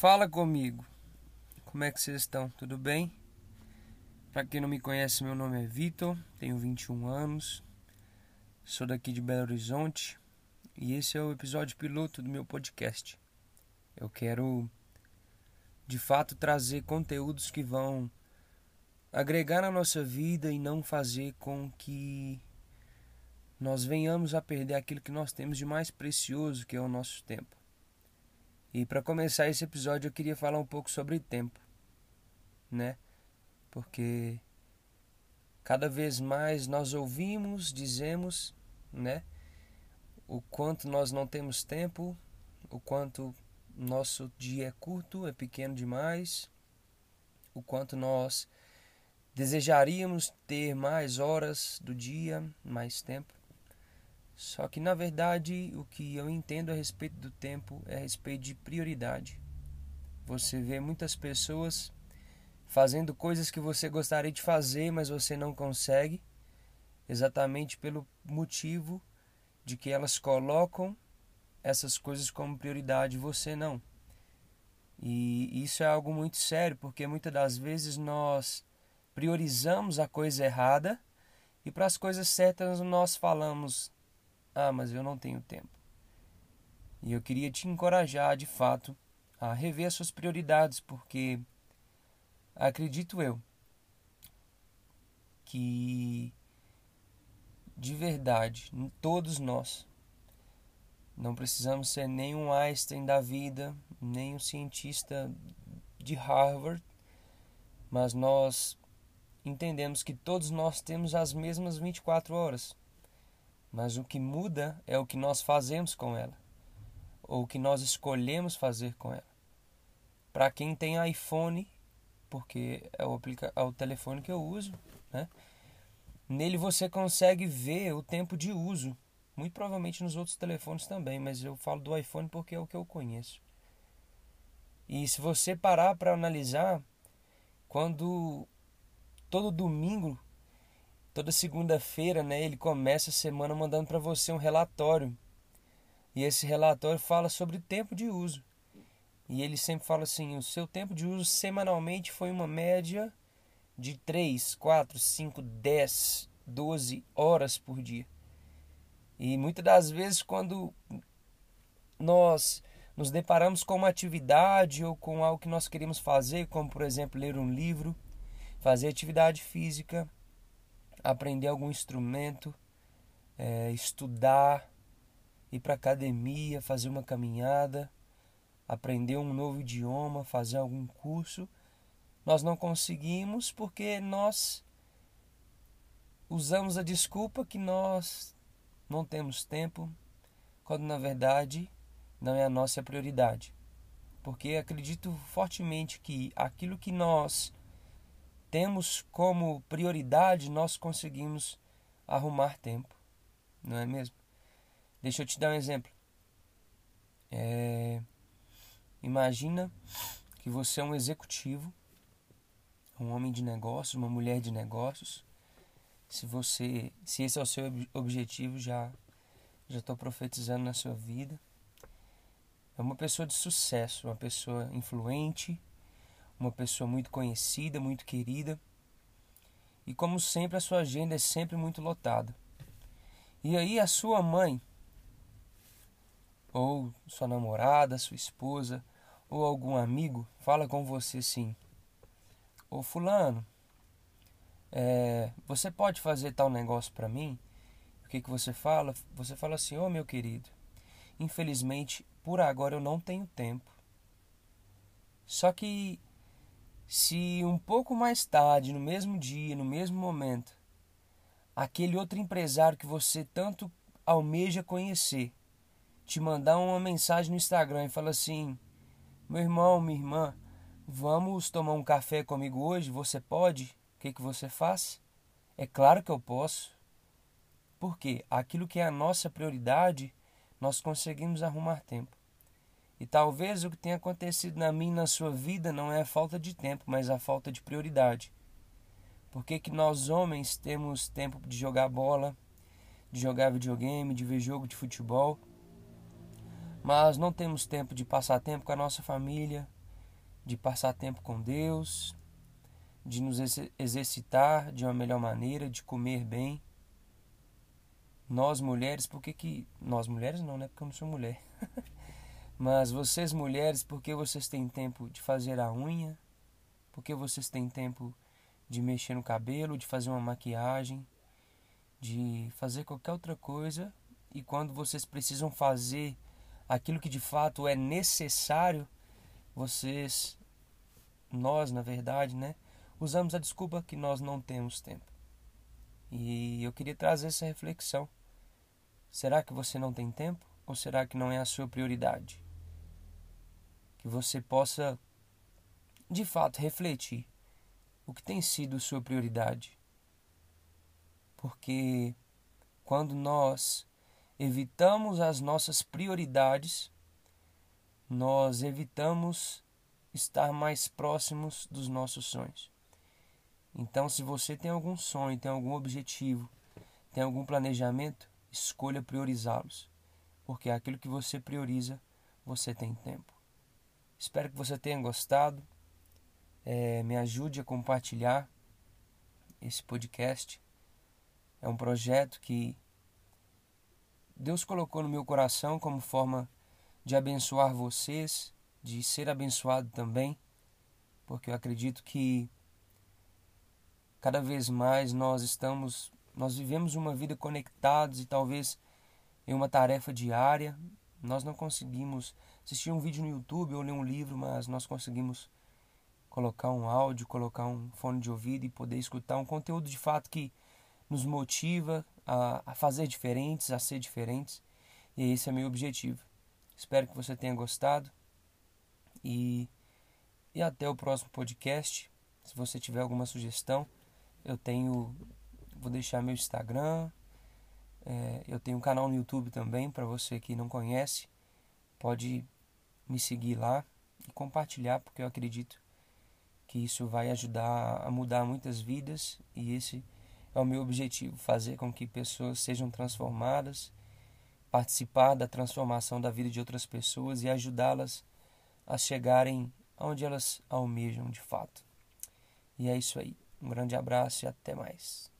Fala comigo. Como é que vocês estão? Tudo bem? Para quem não me conhece, meu nome é Vitor, tenho 21 anos, sou daqui de Belo Horizonte e esse é o episódio piloto do meu podcast. Eu quero de fato trazer conteúdos que vão agregar na nossa vida e não fazer com que nós venhamos a perder aquilo que nós temos de mais precioso, que é o nosso tempo. E para começar esse episódio eu queria falar um pouco sobre tempo, né? Porque cada vez mais nós ouvimos, dizemos, né? O quanto nós não temos tempo, o quanto nosso dia é curto, é pequeno demais, o quanto nós desejaríamos ter mais horas do dia, mais tempo. Só que na verdade o que eu entendo a respeito do tempo é a respeito de prioridade. Você vê muitas pessoas fazendo coisas que você gostaria de fazer, mas você não consegue, exatamente pelo motivo de que elas colocam essas coisas como prioridade você não. E isso é algo muito sério, porque muitas das vezes nós priorizamos a coisa errada e para as coisas certas nós falamos ah, mas eu não tenho tempo. E eu queria te encorajar, de fato, a rever as suas prioridades, porque acredito eu que de verdade, todos nós não precisamos ser nem um Einstein da vida, nem um cientista de Harvard, mas nós entendemos que todos nós temos as mesmas 24 horas. Mas o que muda é o que nós fazemos com ela, ou o que nós escolhemos fazer com ela. Para quem tem iPhone, porque é o, é o telefone que eu uso, né? nele você consegue ver o tempo de uso. Muito provavelmente nos outros telefones também, mas eu falo do iPhone porque é o que eu conheço. E se você parar para analisar, quando todo domingo toda segunda-feira, né, ele começa a semana mandando para você um relatório. E esse relatório fala sobre tempo de uso. E ele sempre fala assim: o seu tempo de uso semanalmente foi uma média de 3, 4, 5, 10, 12 horas por dia. E muitas das vezes, quando nós nos deparamos com uma atividade ou com algo que nós queremos fazer, como por exemplo ler um livro, fazer atividade física, aprender algum instrumento, é, estudar, ir para academia, fazer uma caminhada, aprender um novo idioma, fazer algum curso, nós não conseguimos porque nós usamos a desculpa que nós não temos tempo, quando na verdade não é a nossa prioridade. Porque acredito fortemente que aquilo que nós temos como prioridade, nós conseguimos arrumar tempo, não é mesmo? Deixa eu te dar um exemplo. É... Imagina que você é um executivo, um homem de negócios, uma mulher de negócios. Se você, se esse é o seu objetivo, já já estou profetizando na sua vida. É uma pessoa de sucesso, uma pessoa influente, uma pessoa muito conhecida, muito querida. E como sempre, a sua agenda é sempre muito lotada. E aí a sua mãe, ou sua namorada, sua esposa, ou algum amigo fala com você assim: Ô Fulano, é, você pode fazer tal negócio para mim? O que, que você fala? Você fala assim: Ô oh, meu querido, infelizmente por agora eu não tenho tempo. Só que se um pouco mais tarde, no mesmo dia, no mesmo momento, aquele outro empresário que você tanto almeja conhecer te mandar uma mensagem no Instagram e fala assim: Meu irmão, minha irmã, vamos tomar um café comigo hoje? Você pode? O que, que você faz? É claro que eu posso. Porque aquilo que é a nossa prioridade, nós conseguimos arrumar tempo. E talvez o que tenha acontecido na minha e na sua vida não é a falta de tempo, mas a falta de prioridade. Por que, que nós homens temos tempo de jogar bola, de jogar videogame, de ver jogo de futebol, mas não temos tempo de passar tempo com a nossa família, de passar tempo com Deus, de nos exercitar de uma melhor maneira, de comer bem. Nós mulheres, por que que nós mulheres não, né? Porque eu não sou mulher. Mas vocês mulheres, porque vocês têm tempo de fazer a unha? Porque vocês têm tempo de mexer no cabelo, de fazer uma maquiagem, de fazer qualquer outra coisa, e quando vocês precisam fazer aquilo que de fato é necessário, vocês nós, na verdade, né, usamos a desculpa que nós não temos tempo. E eu queria trazer essa reflexão. Será que você não tem tempo ou será que não é a sua prioridade? Que você possa de fato refletir o que tem sido sua prioridade. Porque quando nós evitamos as nossas prioridades, nós evitamos estar mais próximos dos nossos sonhos. Então, se você tem algum sonho, tem algum objetivo, tem algum planejamento, escolha priorizá-los, porque aquilo que você prioriza, você tem tempo. Espero que você tenha gostado. É, me ajude a compartilhar esse podcast. É um projeto que Deus colocou no meu coração como forma de abençoar vocês, de ser abençoado também, porque eu acredito que cada vez mais nós estamos, nós vivemos uma vida conectados e talvez em uma tarefa diária, nós não conseguimos assistir um vídeo no YouTube ou ler um livro, mas nós conseguimos colocar um áudio, colocar um fone de ouvido e poder escutar um conteúdo de fato que nos motiva a, a fazer diferentes, a ser diferentes. E esse é meu objetivo. Espero que você tenha gostado. E, e até o próximo podcast. Se você tiver alguma sugestão, eu tenho. Vou deixar meu Instagram. É, eu tenho um canal no YouTube também, para você que não conhece. Pode me seguir lá e compartilhar, porque eu acredito que isso vai ajudar a mudar muitas vidas e esse é o meu objetivo, fazer com que pessoas sejam transformadas, participar da transformação da vida de outras pessoas e ajudá-las a chegarem onde elas almejam de fato. E é isso aí. Um grande abraço e até mais.